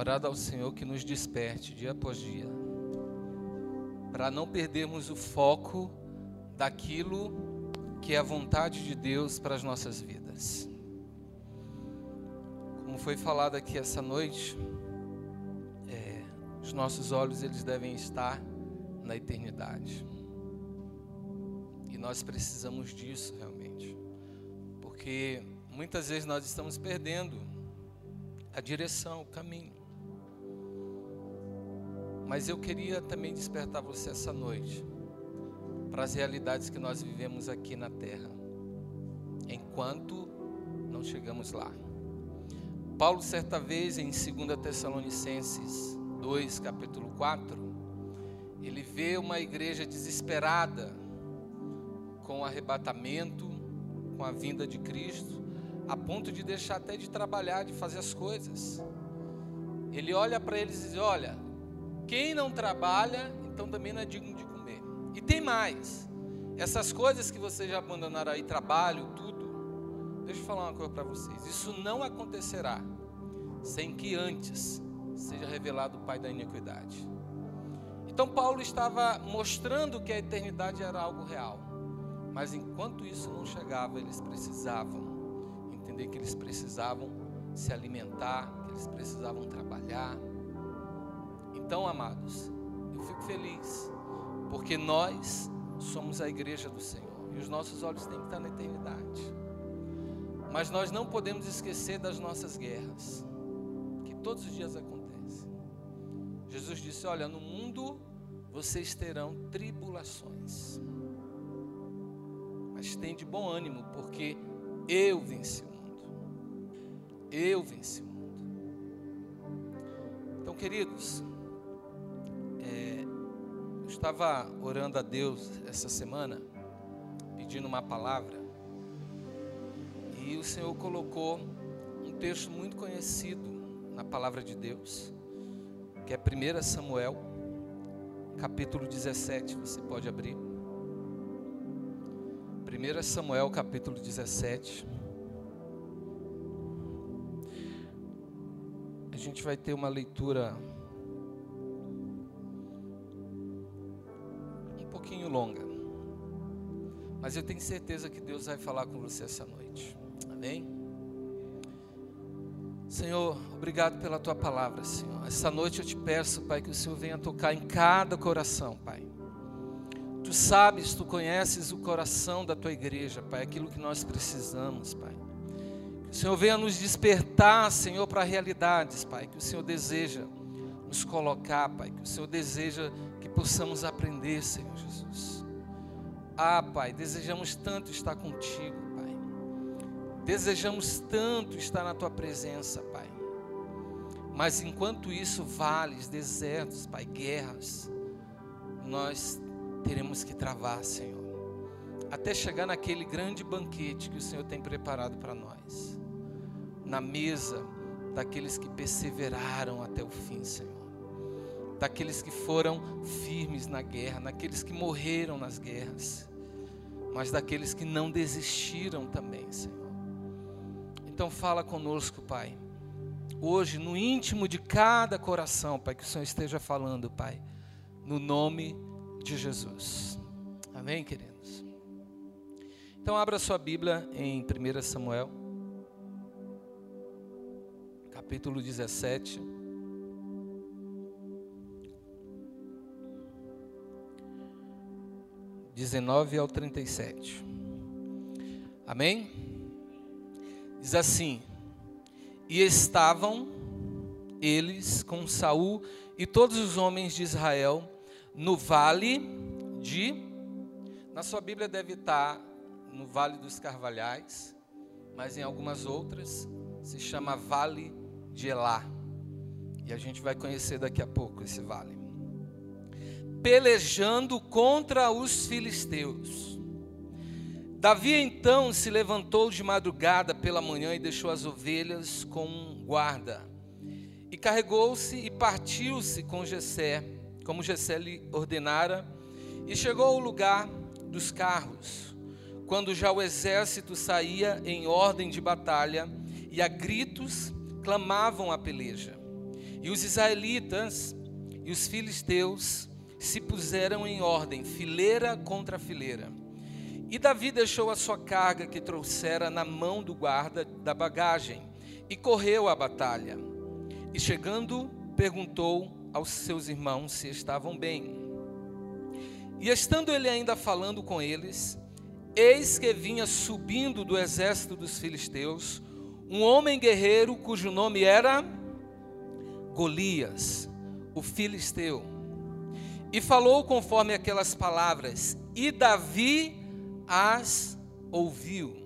orado ao Senhor que nos desperte dia após dia, para não perdermos o foco daquilo que é a vontade de Deus para as nossas vidas. Como foi falado aqui essa noite, é, os nossos olhos eles devem estar na eternidade. E nós precisamos disso realmente. Porque muitas vezes nós estamos perdendo a direção, o caminho. Mas eu queria também despertar você essa noite para as realidades que nós vivemos aqui na terra, enquanto não chegamos lá. Paulo, certa vez, em 2 Tessalonicenses 2, capítulo 4, ele vê uma igreja desesperada com o arrebatamento, com a vinda de Cristo, a ponto de deixar até de trabalhar, de fazer as coisas. Ele olha para eles e diz: Olha, quem não trabalha, então também não é digno de comer. E tem mais. Essas coisas que vocês já abandonaram aí, trabalho, tudo. Deixa eu falar uma coisa para vocês. Isso não acontecerá sem que antes seja revelado o Pai da iniquidade. Então Paulo estava mostrando que a eternidade era algo real. Mas enquanto isso não chegava, eles precisavam entender que eles precisavam se alimentar, que eles precisavam trabalhar. Então, amados, eu fico feliz, porque nós somos a igreja do Senhor e os nossos olhos têm que estar na eternidade. Mas nós não podemos esquecer das nossas guerras, que todos os dias acontecem. Jesus disse: Olha, no mundo vocês terão tribulações. Mas tem de bom ânimo, porque eu venci o mundo. Eu venci o mundo. Então, queridos, estava orando a Deus essa semana, pedindo uma palavra, e o Senhor colocou um texto muito conhecido na palavra de Deus, que é 1 Samuel, capítulo 17. Você pode abrir. 1 Samuel, capítulo 17. A gente vai ter uma leitura Mas eu tenho certeza que Deus vai falar com você essa noite. Amém? Senhor, obrigado pela tua palavra, Senhor. Essa noite eu te peço, Pai, que o Senhor venha tocar em cada coração, Pai. Tu sabes, tu conheces o coração da tua igreja, Pai, aquilo que nós precisamos, Pai. Que o Senhor venha nos despertar, Senhor, para realidades, Pai, que o Senhor deseja nos colocar, Pai, que o Senhor deseja que possamos aprender, Senhor Jesus. Ah, Pai, desejamos tanto estar contigo, Desejamos tanto estar na tua presença, Pai. Mas enquanto isso, vales, desertos, Pai, guerras, nós teremos que travar, Senhor, até chegar naquele grande banquete que o Senhor tem preparado para nós, na mesa daqueles que perseveraram até o fim, Senhor, daqueles que foram firmes na guerra, naqueles que morreram nas guerras, mas daqueles que não desistiram também, Senhor. Então fala conosco, Pai. Hoje, no íntimo de cada coração, Pai, que o Senhor esteja falando, Pai, no nome de Jesus. Amém, queridos? Então abra sua Bíblia em 1 Samuel, capítulo 17. Dezenove ao trinta e sete. Amém? Diz assim: E estavam eles com Saul e todos os homens de Israel no vale de Na sua Bíblia deve estar no Vale dos Carvalhais, mas em algumas outras se chama Vale de Elá. E a gente vai conhecer daqui a pouco esse vale. Pelejando contra os filisteus. Davi então se levantou de madrugada pela manhã e deixou as ovelhas com um guarda. E carregou-se e partiu-se com Jessé, como Jessé lhe ordenara, e chegou ao lugar dos carros, quando já o exército saía em ordem de batalha, e a gritos clamavam a peleja. E os israelitas e os filisteus se puseram em ordem, fileira contra fileira. E Davi deixou a sua carga que trouxera na mão do guarda da bagagem e correu à batalha. E chegando, perguntou aos seus irmãos se estavam bem. E estando ele ainda falando com eles, eis que vinha subindo do exército dos filisteus um homem guerreiro cujo nome era Golias, o filisteu. E falou conforme aquelas palavras, e Davi as ouviu.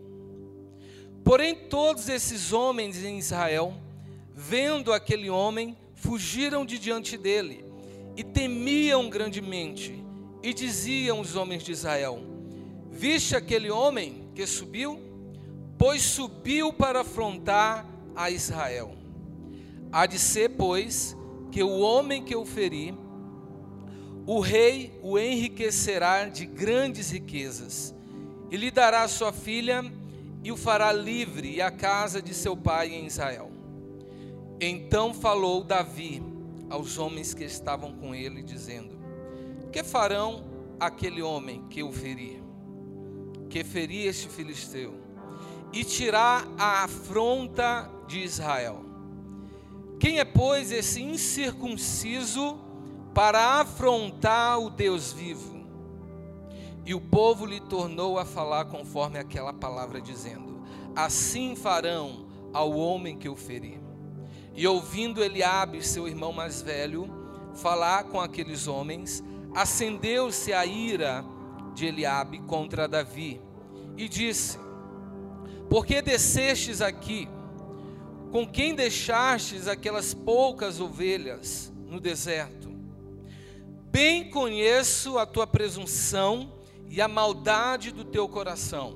Porém, todos esses homens em Israel, vendo aquele homem, fugiram de diante dele e temiam grandemente. E diziam os homens de Israel: Viste aquele homem que subiu? Pois subiu para afrontar a Israel. Há de ser, pois, que o homem que o feri, o rei o enriquecerá de grandes riquezas, e lhe dará sua filha, e o fará livre, e a casa de seu pai em Israel. Então falou Davi aos homens que estavam com ele, dizendo: que farão aquele homem que o ferir? Que ferir este filisteu? E tirar a afronta de Israel. Quem é, pois, esse incircunciso para afrontar o Deus vivo? E o povo lhe tornou a falar conforme aquela palavra, dizendo: Assim farão ao homem que o ferir. E ouvindo Eliabe, seu irmão mais velho, falar com aqueles homens, acendeu-se a ira de Eliabe contra Davi e disse: Por que descestes aqui? Com quem deixastes aquelas poucas ovelhas no deserto? Bem conheço a tua presunção e a maldade do teu coração,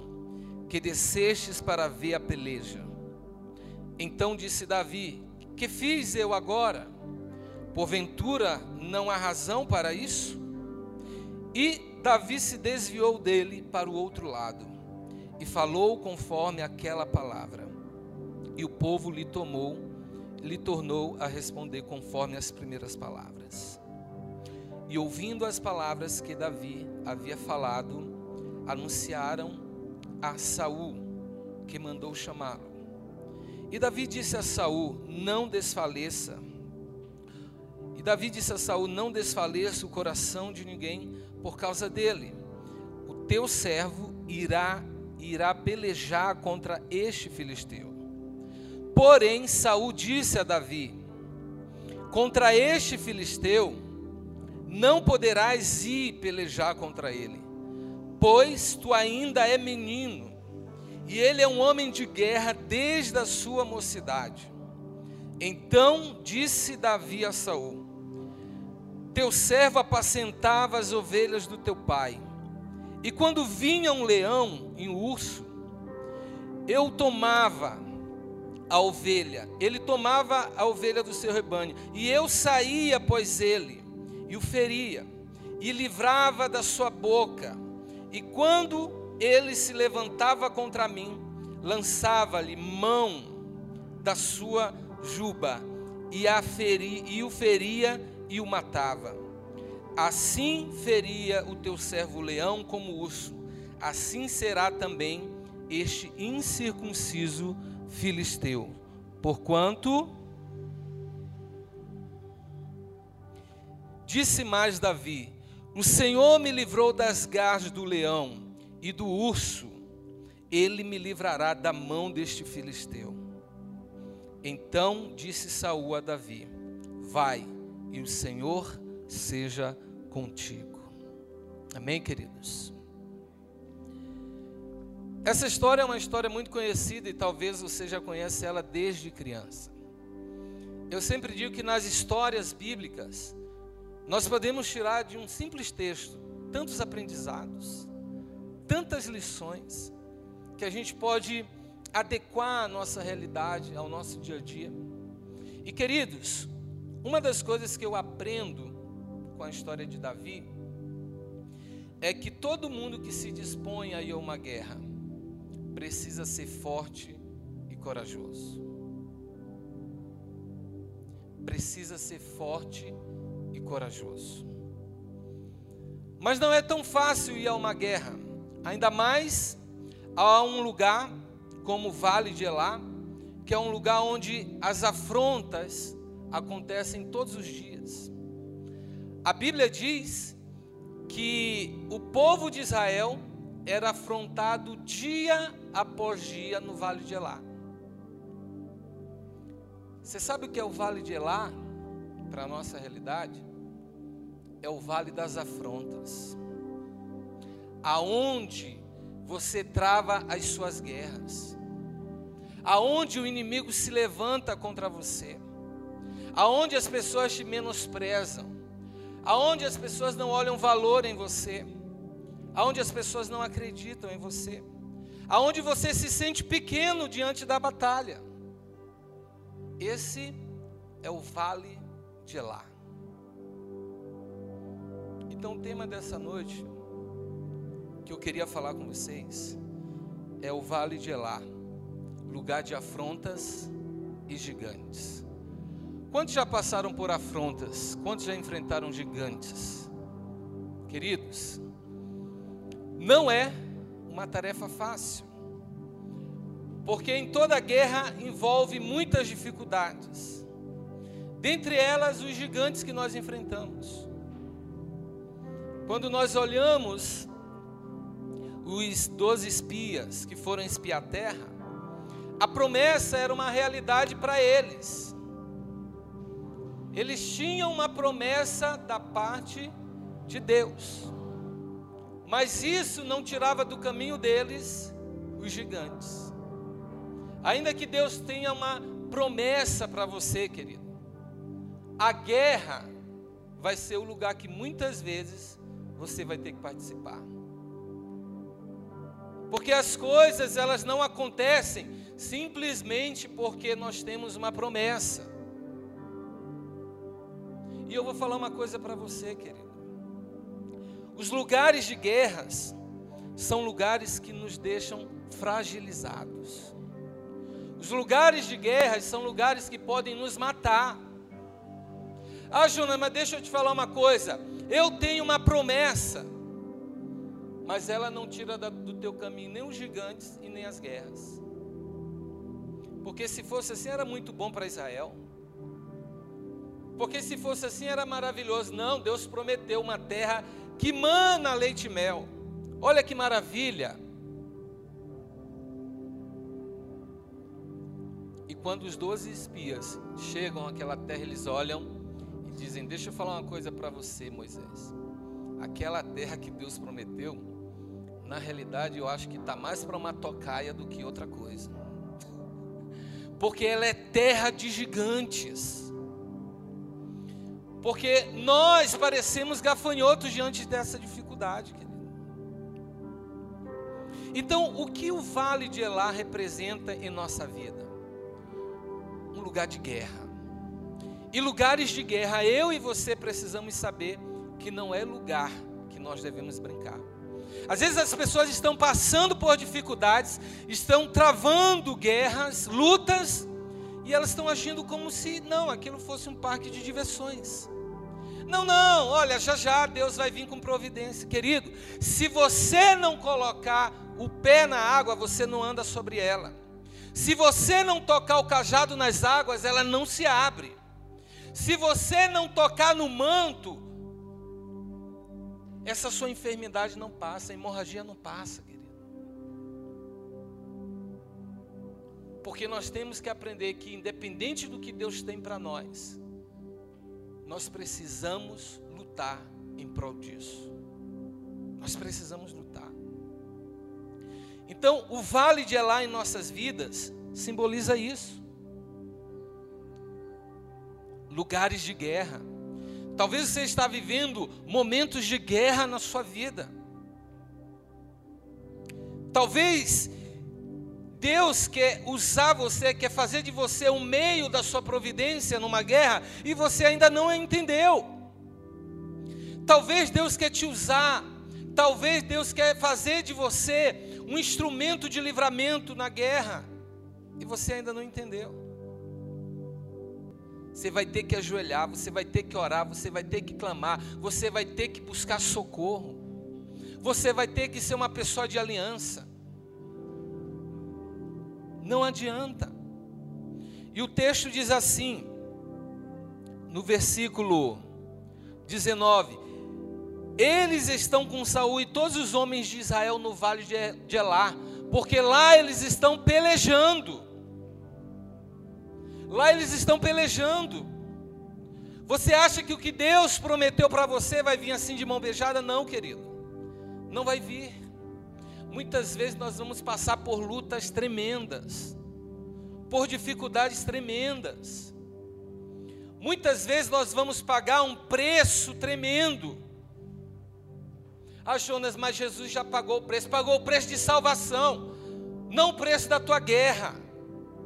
que descestes para ver a peleja. Então disse Davi: Que fiz eu agora? Porventura não há razão para isso? E Davi se desviou dele para o outro lado e falou conforme aquela palavra. E o povo lhe tomou, lhe tornou a responder conforme as primeiras palavras. E ouvindo as palavras que Davi havia falado, anunciaram a Saul, que mandou chamá-lo. E Davi disse a Saul: Não desfaleça. E Davi disse a Saul: Não desfaleça o coração de ninguém, por causa dele. O teu servo irá irá pelejar contra este filisteu. Porém, Saul disse a Davi: Contra este filisteu não poderás ir pelejar contra ele, pois tu ainda é menino, e ele é um homem de guerra desde a sua mocidade. Então disse Davi a Saul: teu servo apacentava as ovelhas do teu pai. E quando vinha um leão e um urso, eu tomava a ovelha, ele tomava a ovelha do seu rebanho, e eu saía após ele, e o feria, e livrava da sua boca. E quando ele se levantava contra mim, lançava-lhe mão da sua juba, e, a feri, e o feria e o matava. Assim feria o teu servo leão como urso, assim será também este incircunciso filisteu. Porquanto disse mais Davi: O Senhor me livrou das garras do leão e do urso, ele me livrará da mão deste filisteu. Então disse Saul a Davi: Vai e o Senhor seja contigo. Amém, queridos? Essa história é uma história muito conhecida e talvez você já conhece ela desde criança. Eu sempre digo que nas histórias bíblicas nós podemos tirar de um simples texto tantos aprendizados, tantas lições que a gente pode adequar a nossa realidade, ao nosso dia a dia. E queridos, uma das coisas que eu aprendo com a história de Davi é que todo mundo que se dispõe a ir a uma guerra precisa ser forte e corajoso. precisa ser forte e corajoso. Mas não é tão fácil ir a uma guerra, ainda mais a um lugar como o Vale de Elá, que é um lugar onde as afrontas acontecem todos os dias. A Bíblia diz que o povo de Israel era afrontado dia após dia no Vale de Elá. Você sabe o que é o Vale de Elá para a nossa realidade? É o Vale das Afrontas, aonde você trava as suas guerras, aonde o inimigo se levanta contra você, aonde as pessoas te menosprezam, aonde as pessoas não olham valor em você, aonde as pessoas não acreditam em você, aonde você se sente pequeno diante da batalha. Esse é o vale de Elá. Então, o tema dessa noite que eu queria falar com vocês é o vale de Elá, lugar de afrontas e gigantes. Quantos já passaram por afrontas? Quantos já enfrentaram gigantes? Queridos, não é uma tarefa fácil. Porque em toda guerra envolve muitas dificuldades. Dentre elas, os gigantes que nós enfrentamos. Quando nós olhamos os doze espias que foram espiar a terra, a promessa era uma realidade para eles. Eles tinham uma promessa da parte de Deus, mas isso não tirava do caminho deles os gigantes. Ainda que Deus tenha uma promessa para você, querido, a guerra vai ser o lugar que muitas vezes você vai ter que participar. Porque as coisas elas não acontecem simplesmente porque nós temos uma promessa. E eu vou falar uma coisa para você, querido. Os lugares de guerras são lugares que nos deixam fragilizados. Os lugares de guerra são lugares que podem nos matar. Ah, Jonas, mas deixa eu te falar uma coisa. Eu tenho uma promessa, mas ela não tira do teu caminho nem os gigantes e nem as guerras. Porque se fosse assim era muito bom para Israel. Porque se fosse assim era maravilhoso. Não, Deus prometeu uma terra que mana leite e mel. Olha que maravilha. quando os doze espias chegam àquela terra, eles olham e dizem: Deixa eu falar uma coisa para você, Moisés. Aquela terra que Deus prometeu, na realidade eu acho que está mais para uma tocaia do que outra coisa. Porque ela é terra de gigantes. Porque nós parecemos gafanhotos diante dessa dificuldade, querido. Então, o que o vale de Elá representa em nossa vida? um lugar de guerra. E lugares de guerra, eu e você precisamos saber que não é lugar que nós devemos brincar. Às vezes as pessoas estão passando por dificuldades, estão travando guerras, lutas, e elas estão agindo como se não, aquilo fosse um parque de diversões. Não, não, olha, já já Deus vai vir com providência. Querido, se você não colocar o pé na água, você não anda sobre ela. Se você não tocar o cajado nas águas, ela não se abre. Se você não tocar no manto, essa sua enfermidade não passa, a hemorragia não passa, querido. Porque nós temos que aprender que, independente do que Deus tem para nós, nós precisamos lutar em prol disso. Nós precisamos lutar. Então, o vale de Elá em nossas vidas simboliza isso. Lugares de guerra. Talvez você está vivendo momentos de guerra na sua vida. Talvez Deus quer usar você, quer fazer de você um meio da sua providência numa guerra e você ainda não entendeu. Talvez Deus quer te usar, talvez Deus quer fazer de você um instrumento de livramento na guerra, e você ainda não entendeu. Você vai ter que ajoelhar, você vai ter que orar, você vai ter que clamar, você vai ter que buscar socorro. Você vai ter que ser uma pessoa de aliança. Não adianta. E o texto diz assim, no versículo 19: Eles estão com Saul e todos os homens de Israel no vale de Elá, porque lá eles estão pelejando. Lá eles estão pelejando. Você acha que o que Deus prometeu para você vai vir assim de mão beijada? Não, querido. Não vai vir. Muitas vezes nós vamos passar por lutas tremendas, por dificuldades tremendas. Muitas vezes nós vamos pagar um preço tremendo. Ah, Jonas, mas Jesus já pagou o preço, pagou o preço de salvação, não o preço da tua guerra.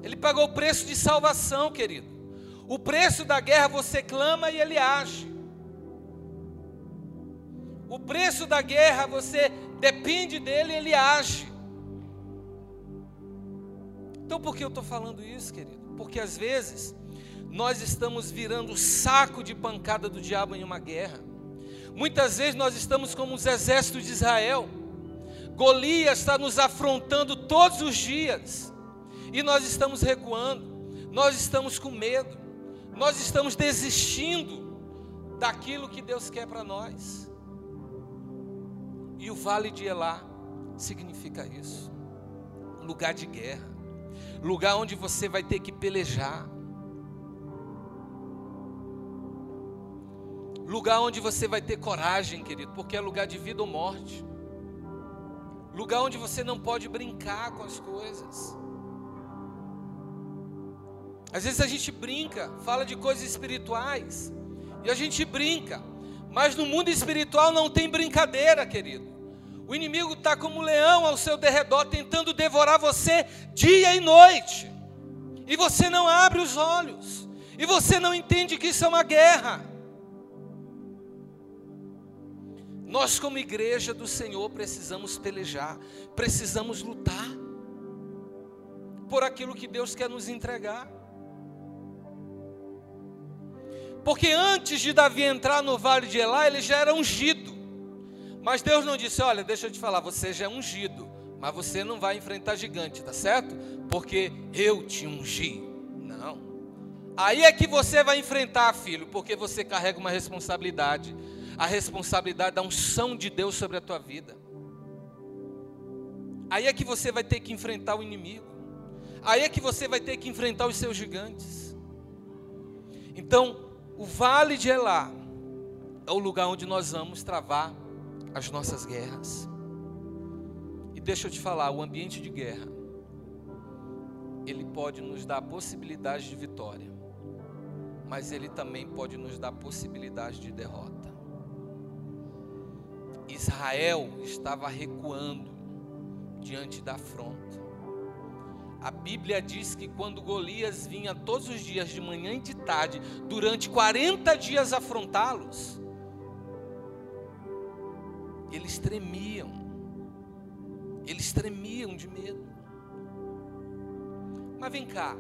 Ele pagou o preço de salvação, querido. O preço da guerra você clama e ele age. O preço da guerra você depende dele e ele age. Então por que eu estou falando isso, querido? Porque às vezes nós estamos virando saco de pancada do diabo em uma guerra. Muitas vezes nós estamos como os exércitos de Israel. Golias está nos afrontando todos os dias e nós estamos recuando, nós estamos com medo, nós estamos desistindo daquilo que Deus quer para nós. E o vale de Elá significa isso lugar de guerra, lugar onde você vai ter que pelejar, lugar onde você vai ter coragem, querido, porque é lugar de vida ou morte, lugar onde você não pode brincar com as coisas. Às vezes a gente brinca, fala de coisas espirituais, e a gente brinca, mas no mundo espiritual não tem brincadeira, querido. O inimigo está como um leão ao seu derredor, tentando devorar você dia e noite, e você não abre os olhos, e você não entende que isso é uma guerra. Nós, como igreja do Senhor, precisamos pelejar, precisamos lutar por aquilo que Deus quer nos entregar. Porque antes de Davi entrar no vale de Elá, ele já era ungido. Mas Deus não disse: Olha, deixa eu te falar, você já é ungido, mas você não vai enfrentar gigante, tá certo? Porque eu te ungi. Não. Aí é que você vai enfrentar, filho, porque você carrega uma responsabilidade a responsabilidade da unção de Deus sobre a tua vida. Aí é que você vai ter que enfrentar o inimigo. Aí é que você vai ter que enfrentar os seus gigantes. Então, o vale de Elá é o lugar onde nós vamos travar as nossas guerras. E deixa eu te falar, o ambiente de guerra, ele pode nos dar possibilidade de vitória, mas ele também pode nos dar possibilidade de derrota. Israel estava recuando diante da afronta. A Bíblia diz que quando Golias vinha todos os dias, de manhã e de tarde, durante 40 dias afrontá-los, eles tremiam, eles tremiam de medo. Mas vem cá,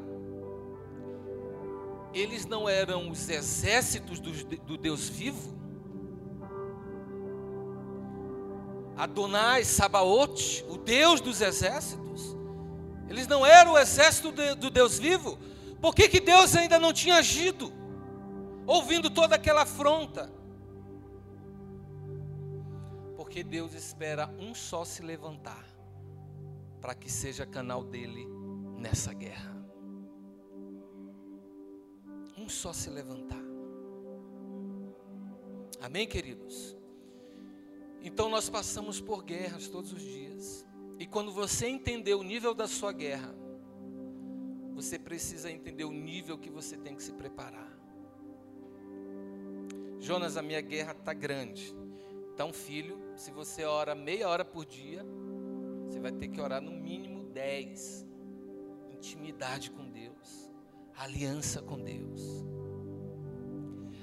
eles não eram os exércitos do, do Deus vivo? Adonai Sabaote, o Deus dos exércitos? Eles não eram o exército de, do Deus vivo. Por que, que Deus ainda não tinha agido? Ouvindo toda aquela afronta. Porque Deus espera um só se levantar para que seja canal dele nessa guerra. Um só se levantar. Amém, queridos? Então nós passamos por guerras todos os dias. E quando você entender o nível da sua guerra, você precisa entender o nível que você tem que se preparar. Jonas, a minha guerra está grande. Então, filho, se você ora meia hora por dia, você vai ter que orar no mínimo dez. Intimidade com Deus, aliança com Deus.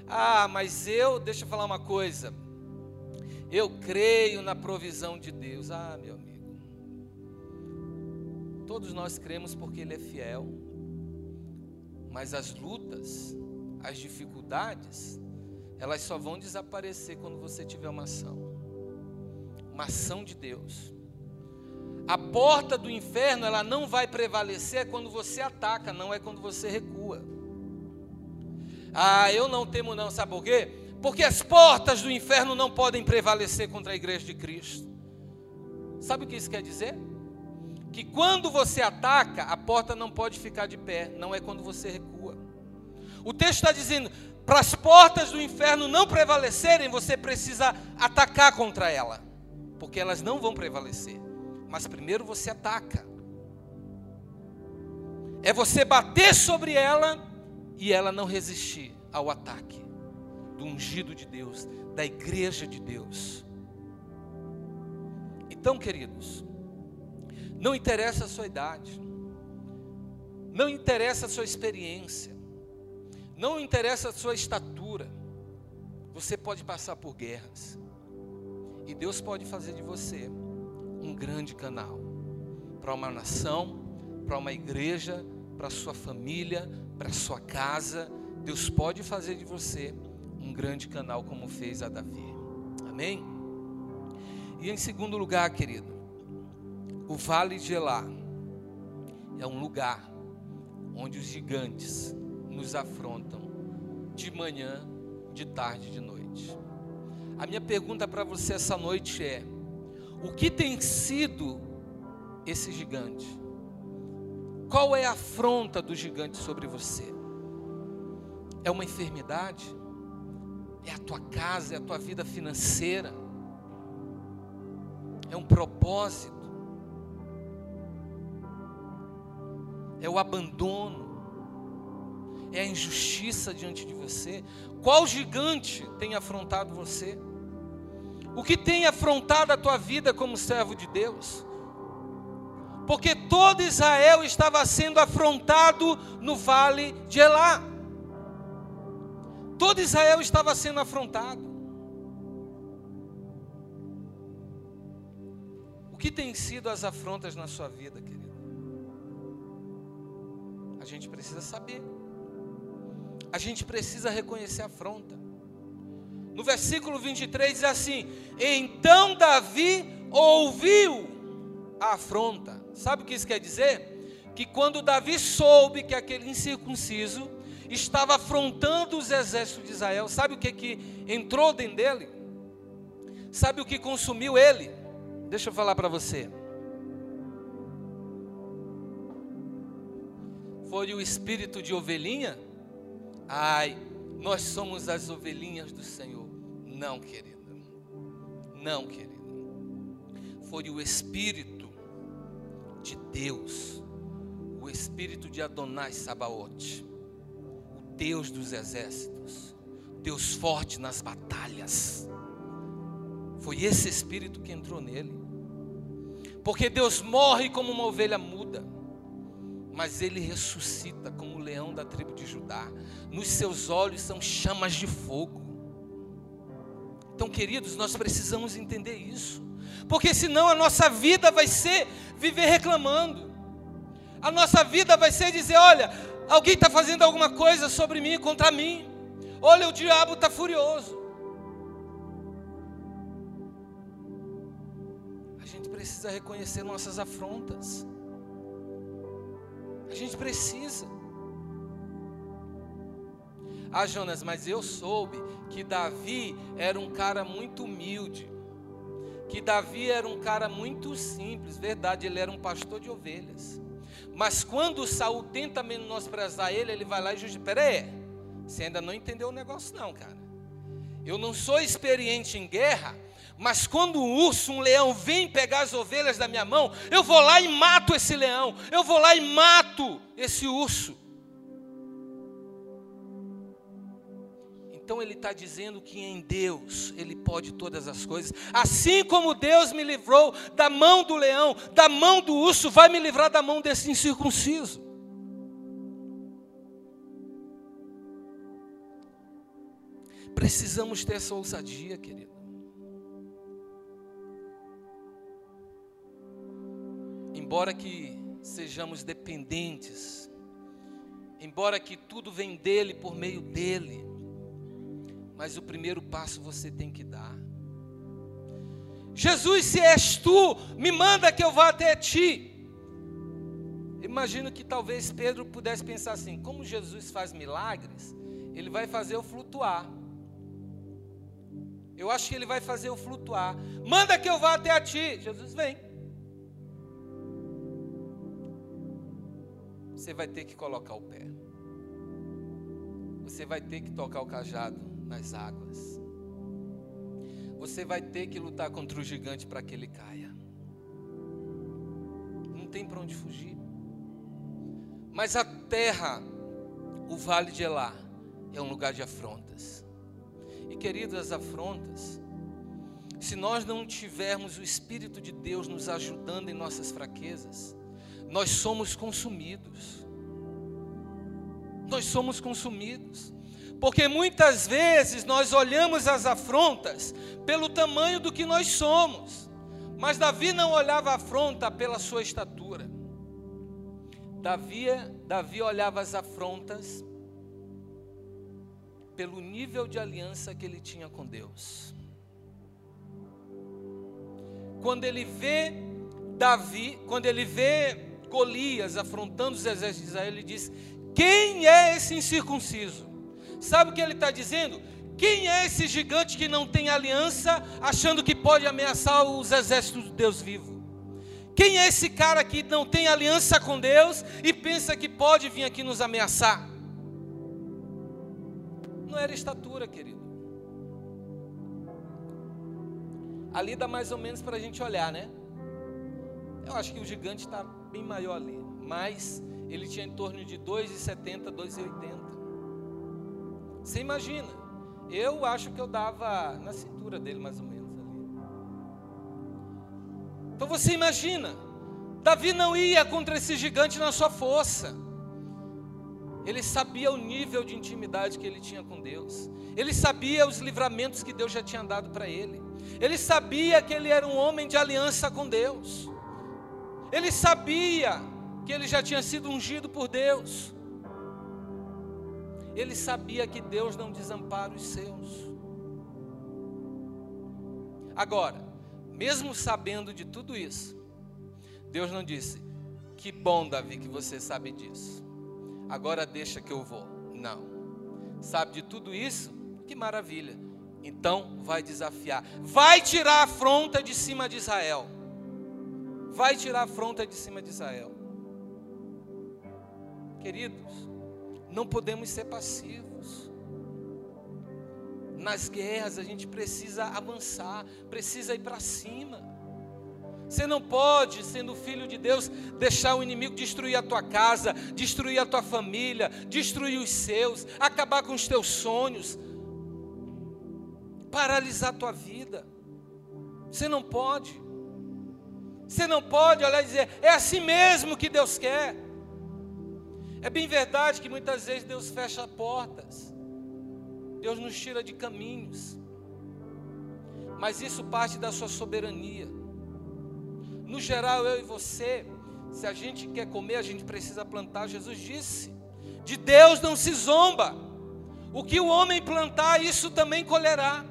Ah, mas eu, deixa eu falar uma coisa. Eu creio na provisão de Deus. Ah, meu amigo. Todos nós cremos porque Ele é fiel, mas as lutas as dificuldades, elas só vão desaparecer quando você tiver uma ação. Uma ação de Deus. A porta do inferno, ela não vai prevalecer quando você ataca, não é quando você recua. Ah, eu não temo não, sabe por quê? Porque as portas do inferno não podem prevalecer contra a igreja de Cristo. Sabe o que isso quer dizer? Que quando você ataca, a porta não pode ficar de pé, não é quando você recua. O texto está dizendo: para as portas do inferno não prevalecerem, você precisa atacar contra ela, porque elas não vão prevalecer. Mas primeiro você ataca. É você bater sobre ela e ela não resistir ao ataque do ungido de Deus, da igreja de Deus. Então, queridos, não interessa a sua idade, não interessa a sua experiência, não interessa a sua estatura, você pode passar por guerras, e Deus pode fazer de você um grande canal para uma nação, para uma igreja, para sua família, para sua casa. Deus pode fazer de você um grande canal, como fez a Davi. Amém? E em segundo lugar, querido, o Vale de Elá é um lugar onde os gigantes nos afrontam de manhã, de tarde, de noite. A minha pergunta para você essa noite é: o que tem sido esse gigante? Qual é a afronta do gigante sobre você? É uma enfermidade? É a tua casa, é a tua vida financeira? É um propósito? É o abandono? é a injustiça diante de você? Qual gigante tem afrontado você? O que tem afrontado a tua vida como servo de Deus? Porque todo Israel estava sendo afrontado no vale de Elá. Todo Israel estava sendo afrontado. O que tem sido as afrontas na sua vida, querido? A gente precisa saber a gente precisa reconhecer a afronta. No versículo 23 diz assim: Então Davi ouviu a afronta. Sabe o que isso quer dizer? Que quando Davi soube que aquele incircunciso estava afrontando os exércitos de Israel, sabe o que, que entrou dentro dele? Sabe o que consumiu ele? Deixa eu falar para você. Foi o espírito de ovelhinha Ai, nós somos as ovelhinhas do Senhor. Não, querido. Não, querido. Foi o Espírito de Deus, o Espírito de Adonai Sabaote, o Deus dos exércitos, Deus forte nas batalhas. Foi esse Espírito que entrou nele. Porque Deus morre como uma ovelha muda mas ele ressuscita como o leão da tribo de Judá. Nos seus olhos são chamas de fogo. Então, queridos, nós precisamos entender isso, porque senão a nossa vida vai ser viver reclamando, a nossa vida vai ser dizer: olha, alguém está fazendo alguma coisa sobre mim, contra mim, olha, o diabo está furioso. A gente precisa reconhecer nossas afrontas. A gente precisa. Ah, Jonas, mas eu soube que Davi era um cara muito humilde. Que Davi era um cara muito simples, verdade, ele era um pastor de ovelhas. Mas quando Saul tenta menosprezar ele, ele vai lá e justifica. Pera aí, você ainda não entendeu o negócio não, cara. Eu não sou experiente em guerra, mas quando um urso, um leão vem pegar as ovelhas da minha mão, eu vou lá e mato esse leão, eu vou lá e mato esse urso. Então ele está dizendo que em Deus ele pode todas as coisas. Assim como Deus me livrou da mão do leão, da mão do urso, vai me livrar da mão desse incircunciso. Precisamos ter essa ousadia, querido. Embora que sejamos dependentes embora que tudo vem dele por meio dele. Mas o primeiro passo você tem que dar. Jesus, se és tu, me manda que eu vá até ti. Imagino que talvez Pedro pudesse pensar assim: como Jesus faz milagres, ele vai fazer eu flutuar. Eu acho que ele vai fazer eu flutuar. Manda que eu vá até a ti. Jesus vem. Você vai ter que colocar o pé. Você vai ter que tocar o cajado nas águas. Você vai ter que lutar contra o gigante para que ele caia. Não tem para onde fugir. Mas a terra, o vale de Elá, é um lugar de afrontas. E queridos, as afrontas, se nós não tivermos o Espírito de Deus nos ajudando em nossas fraquezas, nós somos consumidos. Nós somos consumidos. Porque muitas vezes nós olhamos as afrontas pelo tamanho do que nós somos. Mas Davi não olhava a afronta pela sua estatura. Davi, Davi olhava as afrontas pelo nível de aliança que ele tinha com Deus. Quando ele vê Davi, quando ele vê Golias afrontando os exércitos de Israel, ele diz: Quem é esse incircunciso? Sabe o que ele está dizendo? Quem é esse gigante que não tem aliança, achando que pode ameaçar os exércitos do Deus vivo? Quem é esse cara que não tem aliança com Deus e pensa que pode vir aqui nos ameaçar? Não era estatura, querido. Ali dá mais ou menos para a gente olhar, né? Eu acho que o gigante está bem maior ali, mas ele tinha em torno de 2,70, 2,80. Você imagina? Eu acho que eu dava na cintura dele mais ou menos. Então você imagina, Davi não ia contra esse gigante na sua força. Ele sabia o nível de intimidade que ele tinha com Deus. Ele sabia os livramentos que Deus já tinha dado para ele. Ele sabia que ele era um homem de aliança com Deus. Ele sabia que ele já tinha sido ungido por Deus. Ele sabia que Deus não desampara os seus. Agora, mesmo sabendo de tudo isso, Deus não disse: Que bom, Davi, que você sabe disso. Agora deixa que eu vou. Não. Sabe de tudo isso? Que maravilha. Então vai desafiar. Vai tirar a afronta de cima de Israel. Vai tirar a afronta de cima de Israel. Queridos, não podemos ser passivos nas guerras, a gente precisa avançar, precisa ir para cima. Você não pode, sendo filho de Deus, deixar o inimigo destruir a tua casa, destruir a tua família, destruir os seus, acabar com os teus sonhos, paralisar a tua vida. Você não pode. Você não pode olhar e dizer, é assim mesmo que Deus quer. É bem verdade que muitas vezes Deus fecha portas. Deus nos tira de caminhos. Mas isso parte da sua soberania. No geral, eu e você, se a gente quer comer, a gente precisa plantar. Jesus disse: de Deus não se zomba. O que o homem plantar, isso também colherá.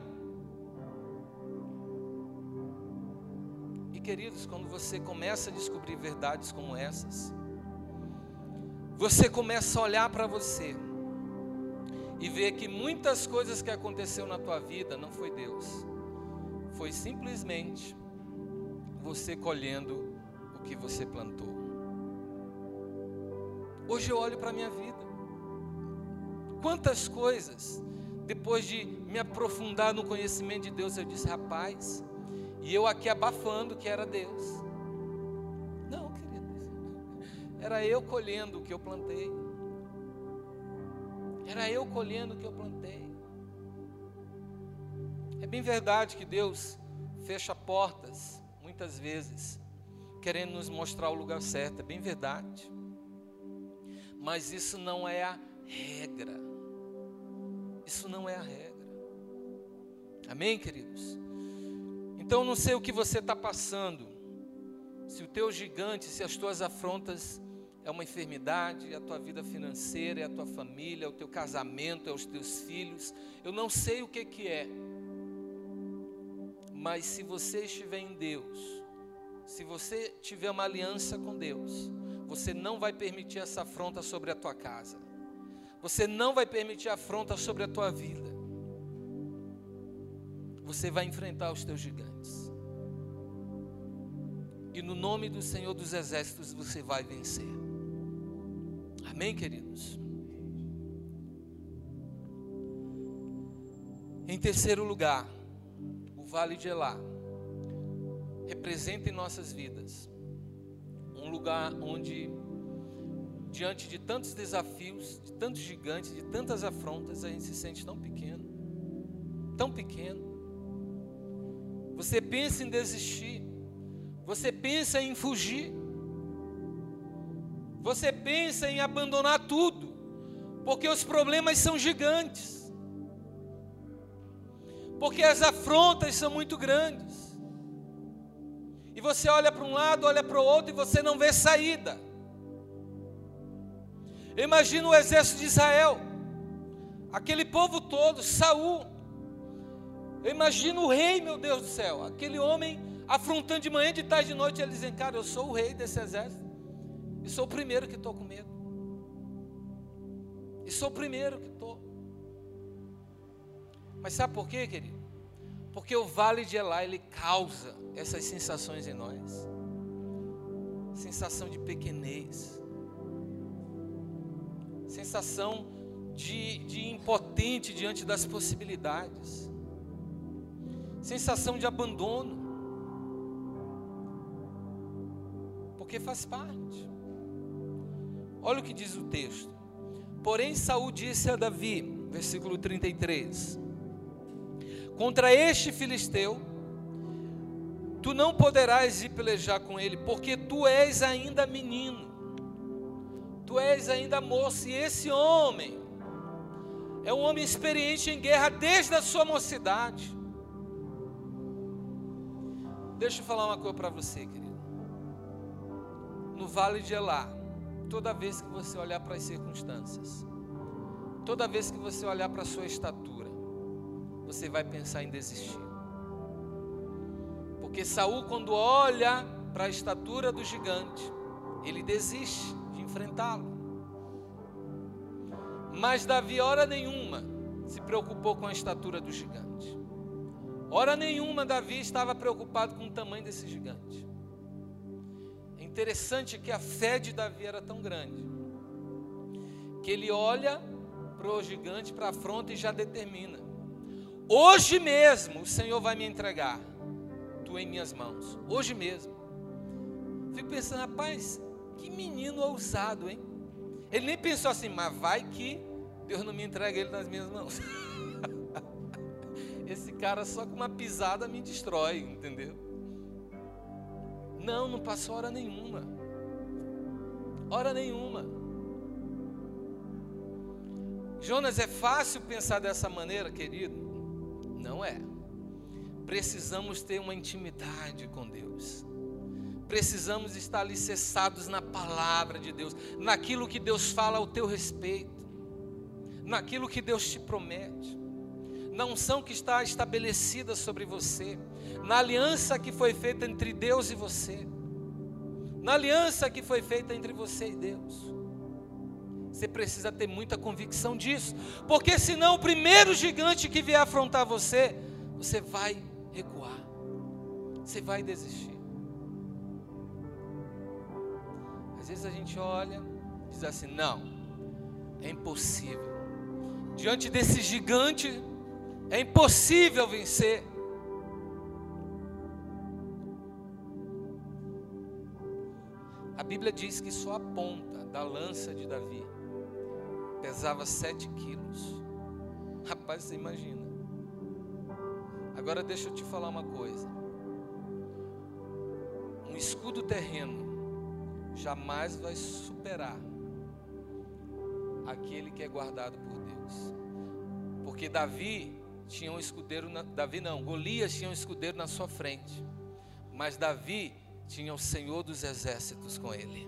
Queridos, quando você começa a descobrir verdades como essas, você começa a olhar para você e ver que muitas coisas que aconteceu na tua vida não foi Deus. Foi simplesmente você colhendo o que você plantou. Hoje eu olho para a minha vida. Quantas coisas, depois de me aprofundar no conhecimento de Deus, eu disse, rapaz, e eu aqui abafando que era Deus. Não, queridos, era eu colhendo o que eu plantei. Era eu colhendo o que eu plantei. É bem verdade que Deus fecha portas, muitas vezes, querendo nos mostrar o lugar certo. É bem verdade. Mas isso não é a regra. Isso não é a regra. Amém, queridos? Então, não sei o que você está passando. Se o teu gigante, se as tuas afrontas, é uma enfermidade, é a tua vida financeira, é a tua família, é o teu casamento, é os teus filhos. Eu não sei o que, que é. Mas se você estiver em Deus, se você tiver uma aliança com Deus, você não vai permitir essa afronta sobre a tua casa. Você não vai permitir afronta sobre a tua vida. Você vai enfrentar os teus gigantes. E no nome do Senhor dos Exércitos você vai vencer. Amém, queridos? Em terceiro lugar, o Vale de Elá representa em nossas vidas um lugar onde, diante de tantos desafios, de tantos gigantes, de tantas afrontas, a gente se sente tão pequeno, tão pequeno. Você pensa em desistir, você pensa em fugir, você pensa em abandonar tudo, porque os problemas são gigantes, porque as afrontas são muito grandes. E você olha para um lado, olha para o outro e você não vê saída. Imagina o exército de Israel, aquele povo todo, Saul. Eu imagino o rei, meu Deus do céu, aquele homem afrontando de manhã, de tarde, de noite, ele dizendo, cara, eu sou o rei desse exército. E sou o primeiro que estou com medo. E sou o primeiro que estou. Mas sabe por quê, querido? Porque o vale de Elá, ele causa essas sensações em nós. Sensação de pequenez. Sensação de, de impotente diante das possibilidades. Sensação de abandono. Porque faz parte. Olha o que diz o texto. Porém, Saul disse a Davi, versículo 33: Contra este filisteu Tu não poderás ir pelejar com ele, porque tu és ainda menino, tu és ainda moço, e esse homem é um homem experiente em guerra desde a sua mocidade. Deixa eu falar uma coisa para você, querido. No vale de Elá, toda vez que você olhar para as circunstâncias, toda vez que você olhar para a sua estatura, você vai pensar em desistir. Porque Saul, quando olha para a estatura do gigante, ele desiste de enfrentá-lo. Mas Davi, hora nenhuma, se preocupou com a estatura do gigante. Hora nenhuma Davi estava preocupado com o tamanho desse gigante. É interessante que a fé de Davi era tão grande que ele olha para o gigante, para a fronte e já determina: hoje mesmo o Senhor vai me entregar tu em minhas mãos, hoje mesmo. Fico pensando, rapaz, que menino ousado, hein? Ele nem pensou assim, mas vai que Deus não me entrega ele nas minhas mãos. Esse cara só com uma pisada me destrói, entendeu? Não, não passou hora nenhuma. Hora nenhuma. Jonas, é fácil pensar dessa maneira, querido? Não é precisamos ter uma intimidade com Deus. Precisamos estar alicerçados na palavra de Deus, naquilo que Deus fala ao teu respeito, naquilo que Deus te promete, na unção que está estabelecida sobre você, na aliança que foi feita entre Deus e você, na aliança que foi feita entre você e Deus. Você precisa ter muita convicção disso, porque senão o primeiro gigante que vier afrontar você, você vai recuar. Você vai desistir. Às vezes a gente olha e diz assim: não, é impossível. Diante desse gigante, é impossível vencer. A Bíblia diz que só a ponta da lança de Davi pesava sete quilos. Rapaz, você imagina. Agora deixa eu te falar uma coisa. Um escudo terreno jamais vai superar aquele que é guardado por Deus. Porque Davi tinha um escudeiro, na, Davi não, Golias tinha um escudeiro na sua frente. Mas Davi tinha o Senhor dos exércitos com ele.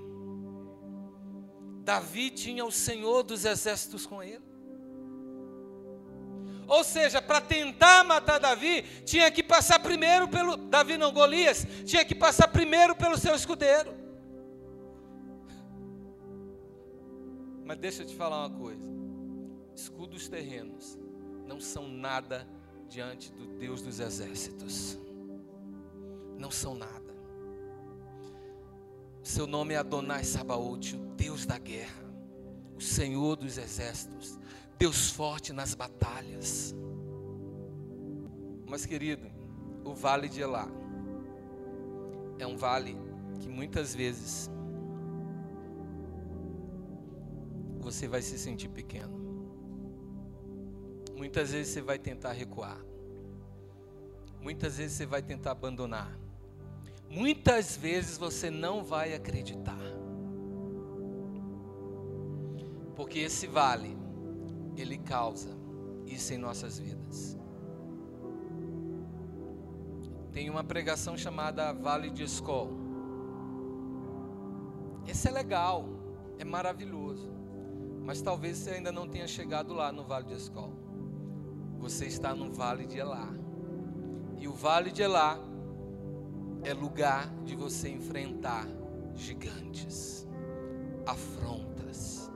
Davi tinha o Senhor dos exércitos com ele. Ou seja, para tentar matar Davi, tinha que passar primeiro pelo. Davi não, Golias, tinha que passar primeiro pelo seu escudeiro. Mas deixa eu te falar uma coisa: escudos terrenos não são nada diante do Deus dos exércitos. Não são nada. Seu nome é Adonai Sabaote, o Deus da guerra, o Senhor dos exércitos, Deus forte nas batalhas. Mas, querido, o vale de Elá é um vale que muitas vezes você vai se sentir pequeno. Muitas vezes você vai tentar recuar. Muitas vezes você vai tentar abandonar. Muitas vezes você não vai acreditar. Porque esse vale, ele causa isso em nossas vidas. Tem uma pregação chamada Vale de Escol. Esse é legal, é maravilhoso. Mas talvez você ainda não tenha chegado lá no Vale de Escol. Você está no Vale de Elá. E o Vale de Elá é lugar de você enfrentar gigantes, afrontas,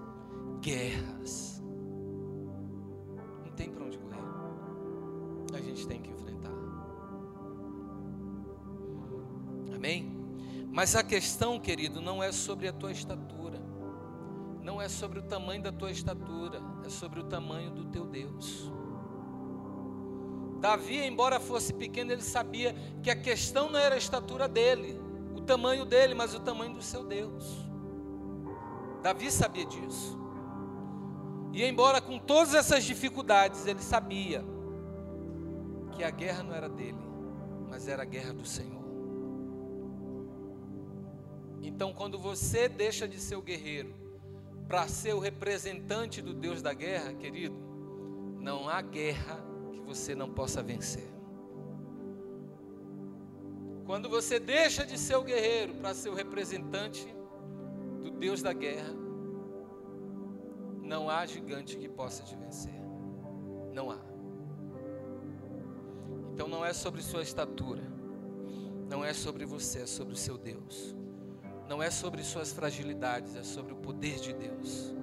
guerras. Não tem para onde correr. A gente tem que enfrentar. Amém? Mas a questão, querido, não é sobre a tua estatura. Não é sobre o tamanho da tua estatura, é sobre o tamanho do teu Deus. Davi, embora fosse pequeno, ele sabia que a questão não era a estatura dele, o tamanho dele, mas o tamanho do seu Deus. Davi sabia disso. E embora com todas essas dificuldades, ele sabia que a guerra não era dele, mas era a guerra do Senhor. Então, quando você deixa de ser o guerreiro para ser o representante do Deus da guerra, querido, não há guerra você não possa vencer. Quando você deixa de ser o guerreiro para ser o representante do Deus da guerra, não há gigante que possa te vencer. Não há. Então não é sobre sua estatura, não é sobre você, é sobre o seu Deus. Não é sobre suas fragilidades, é sobre o poder de Deus.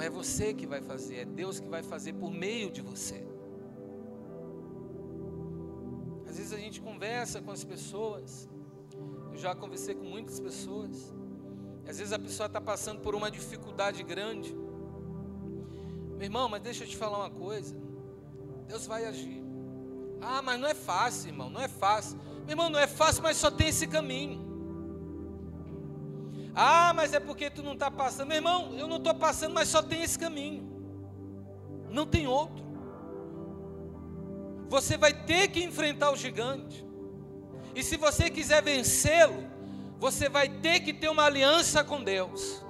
Não é você que vai fazer, é Deus que vai fazer por meio de você. Às vezes a gente conversa com as pessoas, eu já conversei com muitas pessoas, às vezes a pessoa está passando por uma dificuldade grande. Meu irmão, mas deixa eu te falar uma coisa: Deus vai agir. Ah, mas não é fácil, irmão, não é fácil. Meu irmão, não é fácil, mas só tem esse caminho. Ah, mas é porque tu não está passando. Meu irmão, eu não estou passando, mas só tem esse caminho. Não tem outro. Você vai ter que enfrentar o gigante. E se você quiser vencê-lo, você vai ter que ter uma aliança com Deus.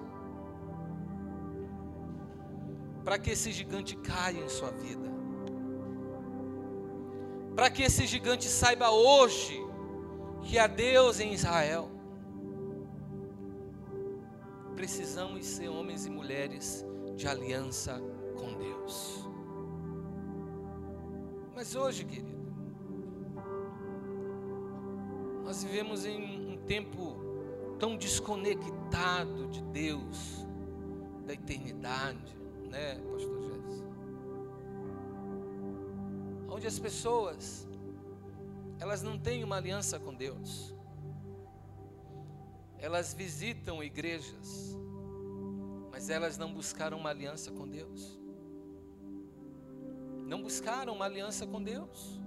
Para que esse gigante caia em sua vida. Para que esse gigante saiba hoje que há Deus em Israel precisamos ser homens e mulheres de aliança com Deus. Mas hoje, querido, nós vivemos em um tempo tão desconectado de Deus, da eternidade, né, Pastor Jesus? Onde as pessoas, elas não têm uma aliança com Deus elas visitam igrejas, mas elas não buscaram uma aliança com Deus. Não buscaram uma aliança com Deus.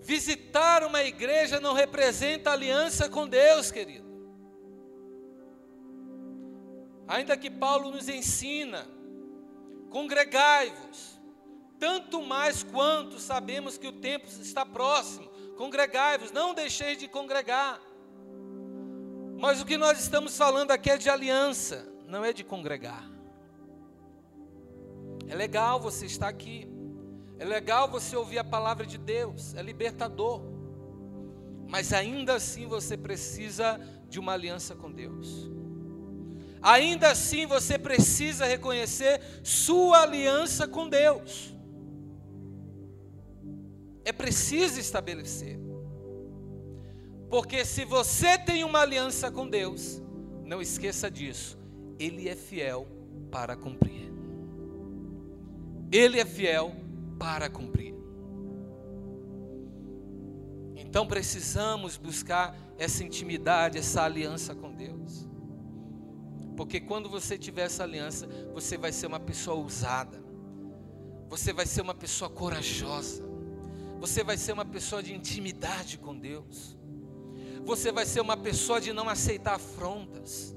Visitar uma igreja não representa aliança com Deus, querido. Ainda que Paulo nos ensina, congregai-vos, tanto mais quanto sabemos que o tempo está próximo, congregai-vos, não deixeis de congregar. Mas o que nós estamos falando aqui é de aliança, não é de congregar. É legal você estar aqui. É legal você ouvir a palavra de Deus, é libertador. Mas ainda assim você precisa de uma aliança com Deus. ainda assim você precisa reconhecer sua aliança com Deus. É preciso estabelecer. Porque se você tem uma aliança com Deus, não esqueça disso, Ele é fiel para cumprir. Ele é fiel para cumprir. Então precisamos buscar essa intimidade, essa aliança com Deus. Porque quando você tiver essa aliança, você vai ser uma pessoa ousada. Você vai ser uma pessoa corajosa. Você vai ser uma pessoa de intimidade com Deus. Você vai ser uma pessoa de não aceitar afrontas.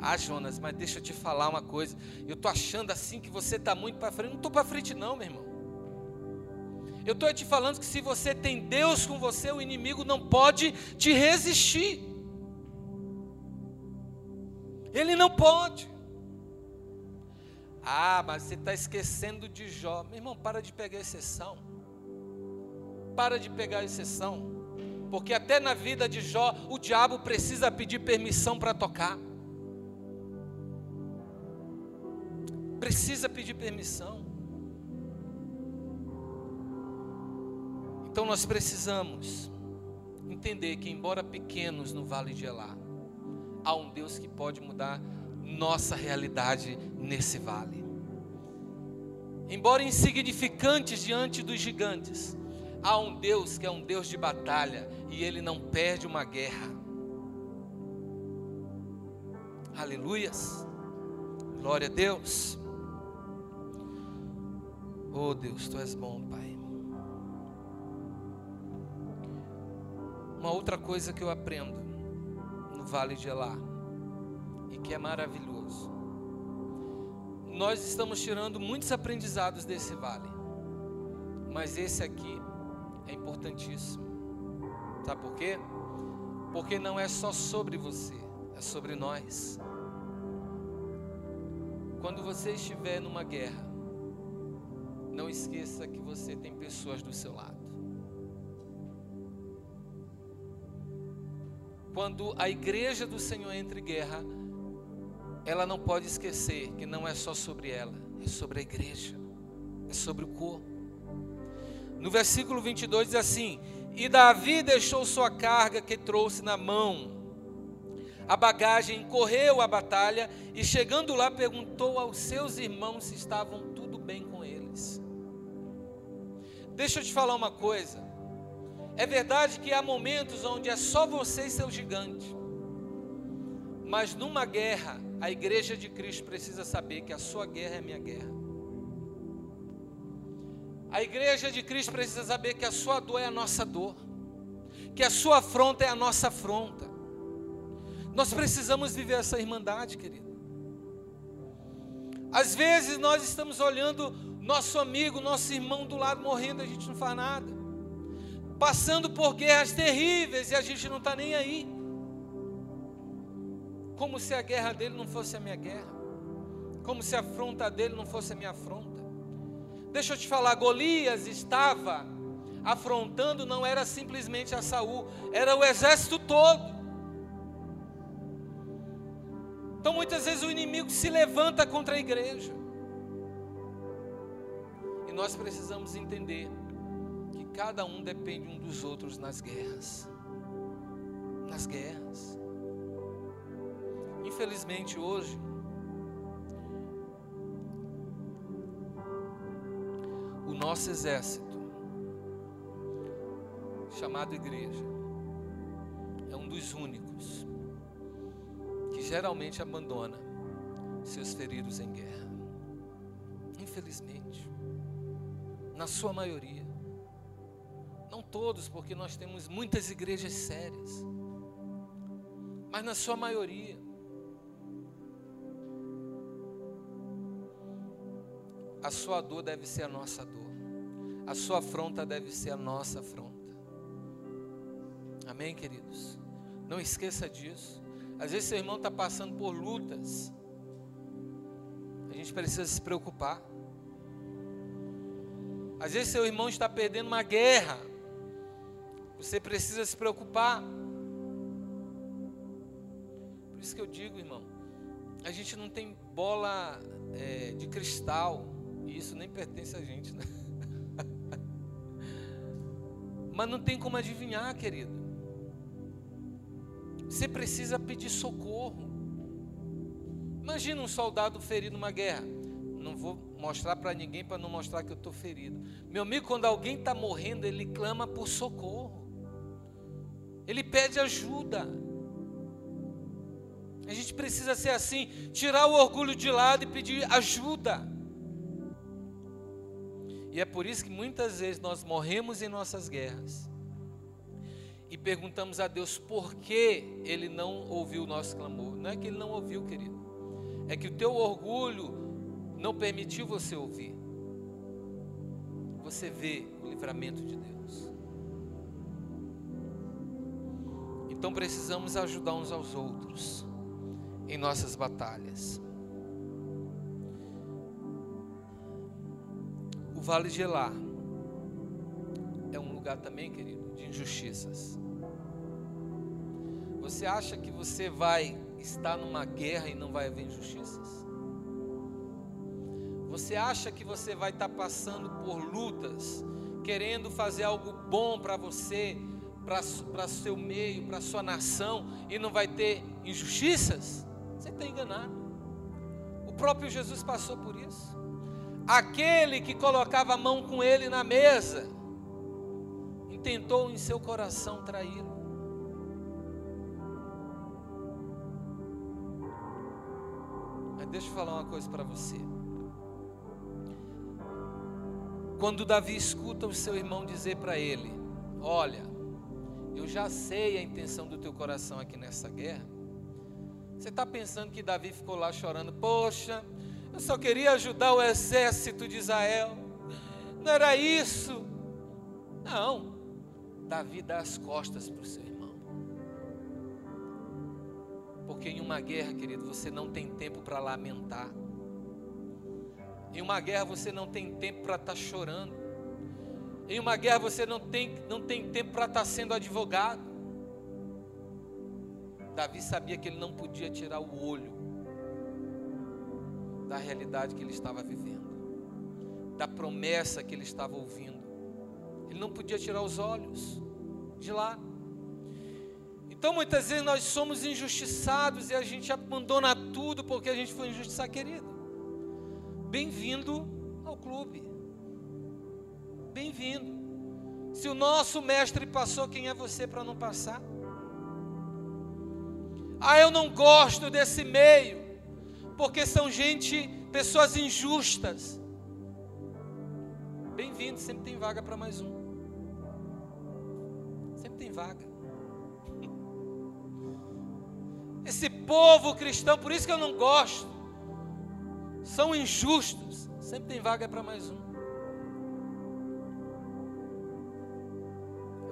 Ah, Jonas, mas deixa eu te falar uma coisa. Eu estou achando assim que você está muito para frente. Não estou para frente, não, meu irmão. Eu estou te falando que se você tem Deus com você, o inimigo não pode te resistir. Ele não pode. Ah, mas você está esquecendo de Jó. Meu irmão, para de pegar exceção. Para de pegar exceção. Porque até na vida de Jó, o diabo precisa pedir permissão para tocar. Precisa pedir permissão. Então nós precisamos entender que, embora pequenos no vale de Elá, há um Deus que pode mudar nossa realidade nesse vale. Embora insignificantes diante dos gigantes, há um Deus que é um Deus de batalha e ele não perde uma guerra. Aleluias. Glória a Deus. Oh Deus, tu és bom, Pai. Uma outra coisa que eu aprendo no Vale de Elá e que é maravilhoso. Nós estamos tirando muitos aprendizados desse vale, mas esse aqui é importantíssimo. Sabe por quê? Porque não é só sobre você, é sobre nós. Quando você estiver numa guerra, não esqueça que você tem pessoas do seu lado. quando a igreja do Senhor entra em guerra, ela não pode esquecer que não é só sobre ela, é sobre a igreja, é sobre o corpo. No versículo 22 diz assim: E Davi deixou sua carga que trouxe na mão, a bagagem, correu a batalha e chegando lá perguntou aos seus irmãos se estavam tudo bem com eles. Deixa eu te falar uma coisa. É verdade que há momentos onde é só você e seu gigante. Mas numa guerra, a igreja de Cristo precisa saber que a sua guerra é minha guerra. A igreja de Cristo precisa saber que a sua dor é a nossa dor. Que a sua afronta é a nossa afronta. Nós precisamos viver essa irmandade, querido. Às vezes nós estamos olhando nosso amigo, nosso irmão do lado morrendo, a gente não faz nada passando por guerras terríveis e a gente não está nem aí. Como se a guerra dele não fosse a minha guerra, como se a afronta dele não fosse a minha afronta. Deixa eu te falar, Golias estava afrontando não era simplesmente a Saul, era o exército todo. Então muitas vezes o inimigo se levanta contra a igreja. E nós precisamos entender cada um depende um dos outros nas guerras. Nas guerras. Infelizmente hoje, o nosso exército, chamado igreja, é um dos únicos que geralmente abandona seus feridos em guerra. Infelizmente, na sua maioria. Não todos, porque nós temos muitas igrejas sérias. Mas na sua maioria. A sua dor deve ser a nossa dor. A sua afronta deve ser a nossa afronta. Amém, queridos? Não esqueça disso. Às vezes seu irmão está passando por lutas. A gente precisa se preocupar. Às vezes seu irmão está perdendo uma guerra. Você precisa se preocupar. Por isso que eu digo, irmão, a gente não tem bola é, de cristal, e isso nem pertence a gente, né? Mas não tem como adivinhar, querido. Você precisa pedir socorro. Imagina um soldado ferido numa guerra. Não vou mostrar para ninguém para não mostrar que eu estou ferido. Meu amigo, quando alguém está morrendo, ele clama por socorro. Ele pede ajuda. A gente precisa ser assim, tirar o orgulho de lado e pedir ajuda. E é por isso que muitas vezes nós morremos em nossas guerras e perguntamos a Deus por que Ele não ouviu o nosso clamor. Não é que Ele não ouviu, querido é que o teu orgulho não permitiu você ouvir. Você vê o livramento de Deus. Então precisamos ajudar uns aos outros em nossas batalhas. Vale de Elá é um lugar também, querido, de injustiças. Você acha que você vai está numa guerra e não vai haver injustiças? Você acha que você vai estar passando por lutas, querendo fazer algo bom para você, para seu meio, para sua nação, e não vai ter injustiças? Você está enganado. O próprio Jesus passou por isso. Aquele que colocava a mão com ele na mesa, intentou em seu coração traí-lo. deixa eu falar uma coisa para você. Quando Davi escuta o seu irmão dizer para ele: Olha, eu já sei a intenção do teu coração aqui nessa guerra. Você está pensando que Davi ficou lá chorando? Poxa, eu só queria ajudar o exército de Israel. Não era isso. Não. Davi dá as costas para o seu Porque em uma guerra, querido, você não tem tempo para lamentar. Em uma guerra você não tem tempo para estar tá chorando. Em uma guerra você não tem, não tem tempo para estar tá sendo advogado. Davi sabia que ele não podia tirar o olho da realidade que ele estava vivendo, da promessa que ele estava ouvindo. Ele não podia tirar os olhos de lá. Então muitas vezes nós somos injustiçados e a gente abandona tudo porque a gente foi injustiçado, querido. Bem-vindo ao clube. Bem-vindo. Se o nosso mestre passou, quem é você para não passar? Ah, eu não gosto desse meio, porque são gente, pessoas injustas. Bem-vindo, sempre tem vaga para mais um. Sempre tem vaga. Esse povo cristão, por isso que eu não gosto. São injustos. Sempre tem vaga para mais um.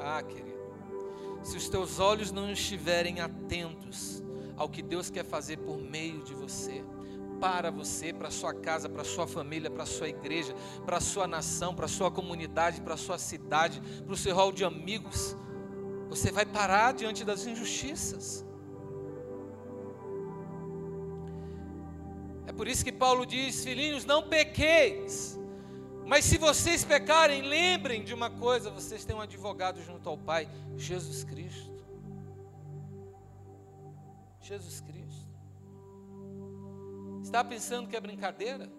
Ah, querido. Se os teus olhos não estiverem atentos ao que Deus quer fazer por meio de você, para você, para sua casa, para sua família, para sua igreja, para sua nação, para sua comunidade, para sua cidade, para o seu hall de amigos, você vai parar diante das injustiças. por isso que Paulo diz: Filhinhos, não pequeis. Mas se vocês pecarem, lembrem de uma coisa: vocês têm um advogado junto ao Pai, Jesus Cristo. Jesus Cristo. Está pensando que é brincadeira?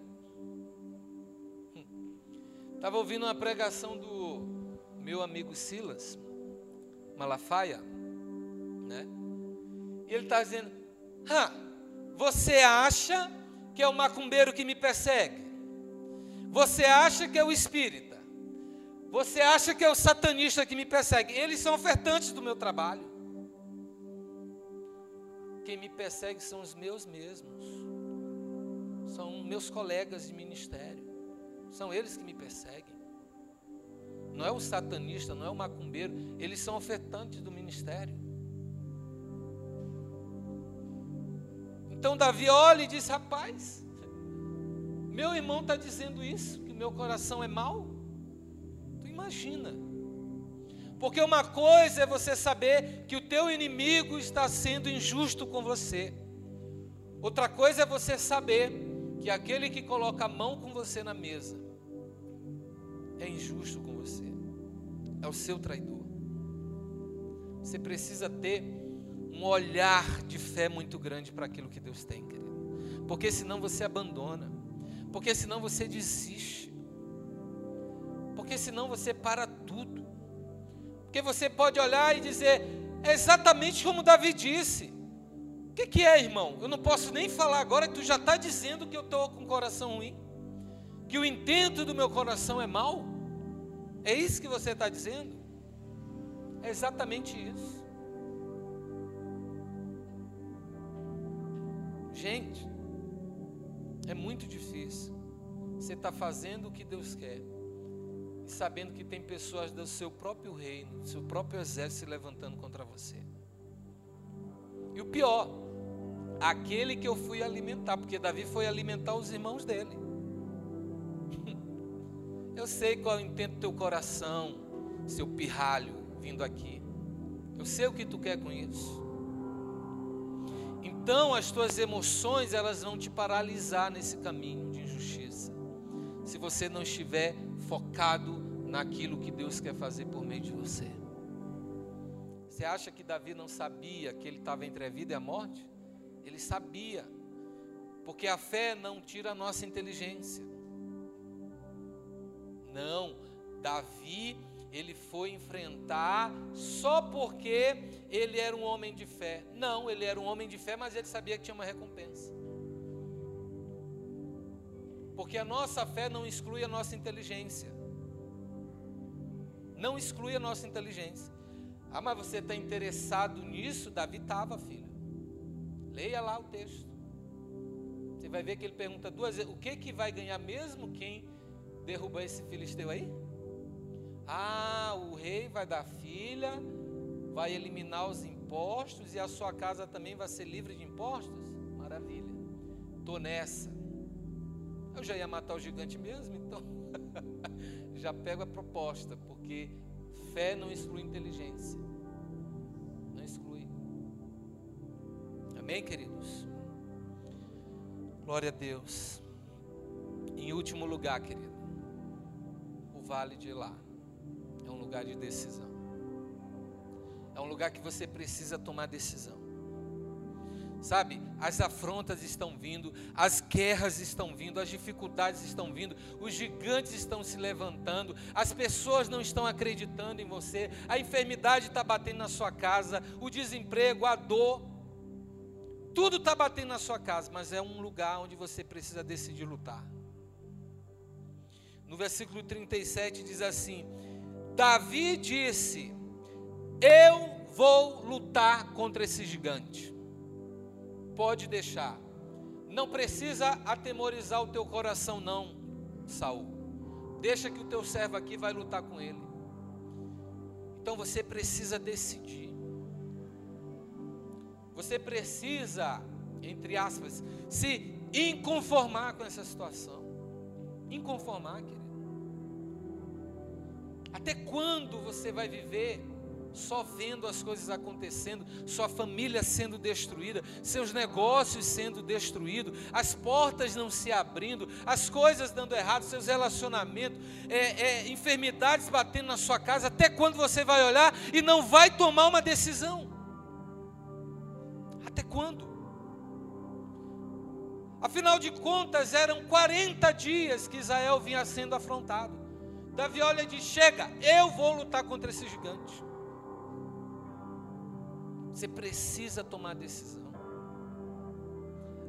Estava ouvindo uma pregação do meu amigo Silas Malafaia, né? E ele está dizendo: ah, você acha que é o macumbeiro que me persegue. Você acha que é o espírita. Você acha que é o satanista que me persegue. Eles são ofertantes do meu trabalho. Quem me persegue são os meus mesmos. São meus colegas de ministério. São eles que me perseguem. Não é o satanista, não é o macumbeiro. Eles são ofertantes do ministério. Então Davi olha e diz: Rapaz, meu irmão está dizendo isso, que meu coração é mau. Tu imagina. Porque uma coisa é você saber que o teu inimigo está sendo injusto com você. Outra coisa é você saber que aquele que coloca a mão com você na mesa é injusto com você. É o seu traidor. Você precisa ter um olhar de fé muito grande para aquilo que Deus tem, querido. Porque senão você abandona. Porque senão você desiste. Porque senão você para tudo. Porque você pode olhar e dizer, é exatamente como Davi disse. O que, que é, irmão? Eu não posso nem falar agora que tu já está dizendo que eu estou com o coração ruim. Que o intento do meu coração é mau. É isso que você está dizendo? É exatamente isso. Gente, é muito difícil. Você está fazendo o que Deus quer. E sabendo que tem pessoas do seu próprio reino, do seu próprio exército se levantando contra você. E o pior, aquele que eu fui alimentar, porque Davi foi alimentar os irmãos dele. Eu sei qual é o intento do teu coração, seu pirralho vindo aqui. Eu sei o que tu quer com isso. Então as tuas emoções elas vão te paralisar nesse caminho de injustiça. Se você não estiver focado naquilo que Deus quer fazer por meio de você. Você acha que Davi não sabia que ele estava entre a vida e a morte? Ele sabia. Porque a fé não tira a nossa inteligência. Não, Davi ele foi enfrentar só porque ele era um homem de fé. Não, ele era um homem de fé, mas ele sabia que tinha uma recompensa. Porque a nossa fé não exclui a nossa inteligência. Não exclui a nossa inteligência. Ah, mas você está interessado nisso? Davi estava, filho. Leia lá o texto. Você vai ver que ele pergunta duas vezes: o que, que vai ganhar mesmo quem derrubar esse filisteu aí? Ah, o rei vai dar filha, vai eliminar os impostos e a sua casa também vai ser livre de impostos? Maravilha. Tô nessa. Eu já ia matar o gigante mesmo, então já pego a proposta, porque fé não exclui inteligência. Não exclui. Amém, queridos? Glória a Deus. Em último lugar, querido, o vale de Elá é um lugar de decisão. É um lugar que você precisa tomar decisão. Sabe, as afrontas estão vindo, as guerras estão vindo, as dificuldades estão vindo, os gigantes estão se levantando, as pessoas não estão acreditando em você, a enfermidade está batendo na sua casa, o desemprego, a dor, tudo está batendo na sua casa, mas é um lugar onde você precisa decidir lutar. No versículo 37 diz assim: Davi disse: Eu vou lutar contra esse gigante. Pode deixar. Não precisa atemorizar o teu coração, não, Saul. Deixa que o teu servo aqui vai lutar com ele. Então você precisa decidir. Você precisa, entre aspas, se inconformar com essa situação. Inconformar, querido. Até quando você vai viver só vendo as coisas acontecendo, sua família sendo destruída, seus negócios sendo destruídos, as portas não se abrindo, as coisas dando errado, seus relacionamentos, é, é, enfermidades batendo na sua casa? Até quando você vai olhar e não vai tomar uma decisão? Até quando? Afinal de contas, eram 40 dias que Israel vinha sendo afrontado. Davi olha e diz: Chega, eu vou lutar contra esse gigante. Você precisa tomar decisão.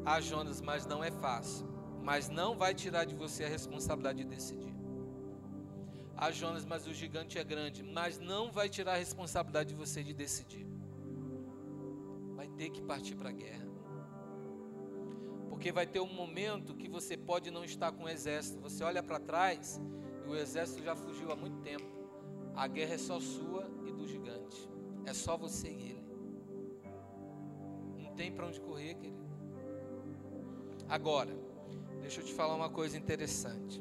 Ah, Jonas, mas não é fácil. Mas não vai tirar de você a responsabilidade de decidir. Ah, Jonas, mas o gigante é grande. Mas não vai tirar a responsabilidade de você de decidir. Vai ter que partir para a guerra. Porque vai ter um momento que você pode não estar com o exército. Você olha para trás o exército já fugiu há muito tempo. A guerra é só sua e do gigante. É só você e ele. Tem para onde correr, querido. Agora, deixa eu te falar uma coisa interessante.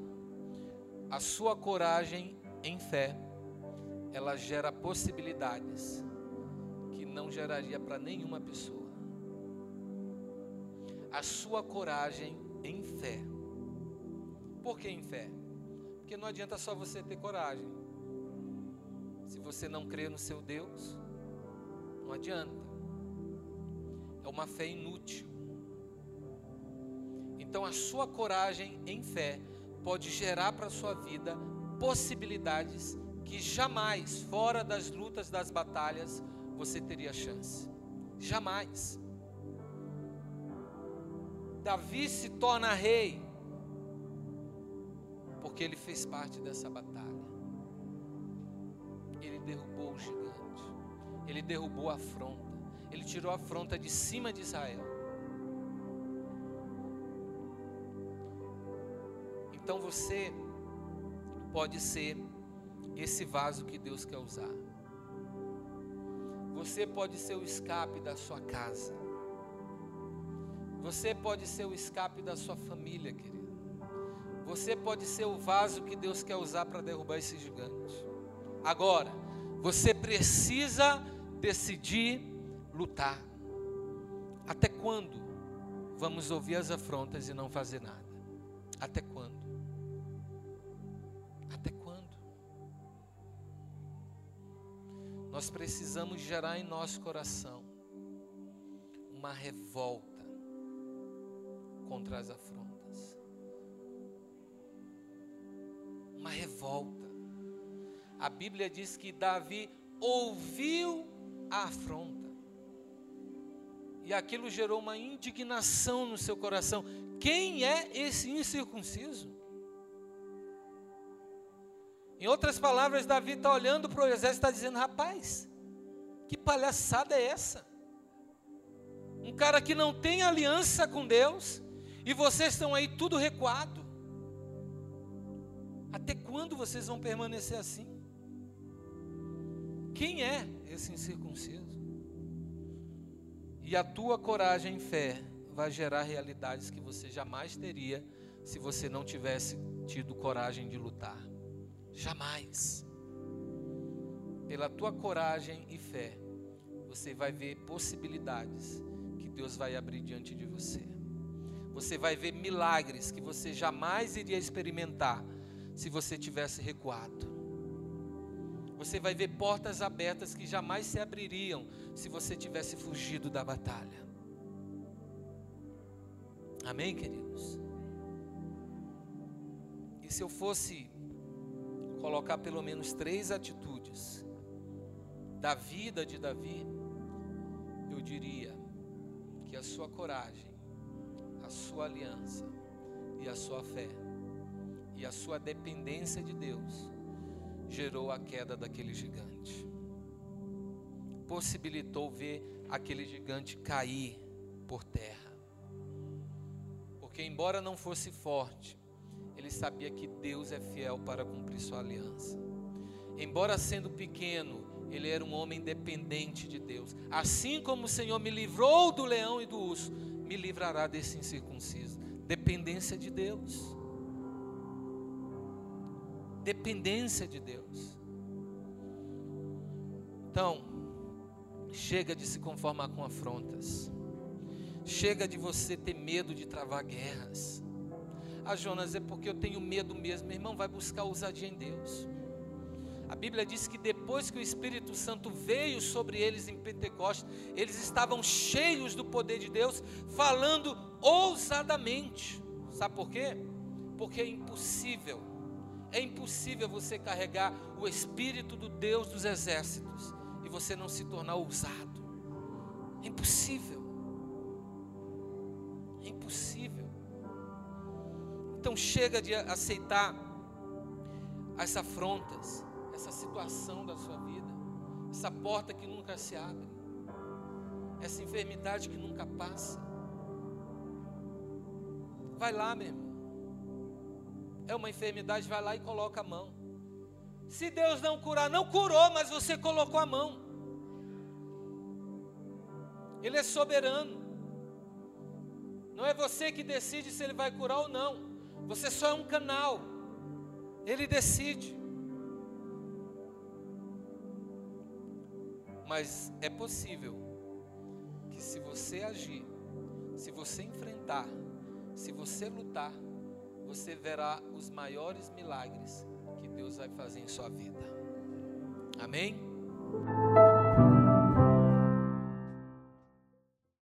A sua coragem em fé, ela gera possibilidades que não geraria para nenhuma pessoa. A sua coragem em fé. Por que em fé? Porque não adianta só você ter coragem. Se você não crê no seu Deus, não adianta. É uma fé inútil. Então a sua coragem em fé pode gerar para a sua vida possibilidades que jamais, fora das lutas, das batalhas, você teria chance. Jamais. Davi se torna rei porque ele fez parte dessa batalha. Ele derrubou o gigante, ele derrubou a afronta, ele tirou a afronta de cima de Israel. Então você pode ser esse vaso que Deus quer usar. Você pode ser o escape da sua casa. Você pode ser o escape da sua família, querido. Você pode ser o vaso que Deus quer usar para derrubar esse gigante. Agora, você precisa decidir lutar. Até quando vamos ouvir as afrontas e não fazer nada? Até quando? Até quando? Nós precisamos gerar em nosso coração uma revolta contra as afrontas. uma revolta. A Bíblia diz que Davi ouviu a afronta. E aquilo gerou uma indignação no seu coração. Quem é esse incircunciso? Em outras palavras, Davi está olhando para o exército e está dizendo: rapaz, que palhaçada é essa? Um cara que não tem aliança com Deus, e vocês estão aí tudo recuado. Até quando vocês vão permanecer assim? Quem é esse incircunciso? E a tua coragem e fé vai gerar realidades que você jamais teria se você não tivesse tido coragem de lutar. Jamais. Pela tua coragem e fé, você vai ver possibilidades que Deus vai abrir diante de você. Você vai ver milagres que você jamais iria experimentar se você tivesse recuado. Você vai ver portas abertas que jamais se abririam se você tivesse fugido da batalha. Amém, queridos? E se eu fosse colocar pelo menos três atitudes da vida de Davi, eu diria que a sua coragem, a sua aliança e a sua fé e a sua dependência de Deus gerou a queda daquele gigante. Possibilitou ver aquele gigante cair por terra. Porque, embora não fosse forte, ele sabia que Deus é fiel para cumprir sua aliança. Embora sendo pequeno, ele era um homem dependente de Deus. Assim como o Senhor me livrou do leão e do urso, me livrará desse incircunciso. Dependência de Deus dependência de Deus. Então, chega de se conformar com afrontas. Chega de você ter medo de travar guerras. Ah, Jonas, é porque eu tenho medo mesmo. Meu irmão, vai buscar ousadia em Deus. A Bíblia diz que depois que o Espírito Santo veio sobre eles em Pentecostes, eles estavam cheios do poder de Deus, falando ousadamente. Sabe por quê? Porque é impossível é impossível você carregar o Espírito do Deus dos exércitos e você não se tornar ousado. É impossível. É impossível. Então chega de aceitar as afrontas, essa situação da sua vida, essa porta que nunca se abre, essa enfermidade que nunca passa. Vai lá, meu irmão é uma enfermidade, vai lá e coloca a mão. Se Deus não curar, não curou, mas você colocou a mão. Ele é soberano. Não é você que decide se ele vai curar ou não. Você só é um canal. Ele decide. Mas é possível que se você agir, se você enfrentar, se você lutar, você verá os maiores milagres que Deus vai fazer em sua vida. Amém?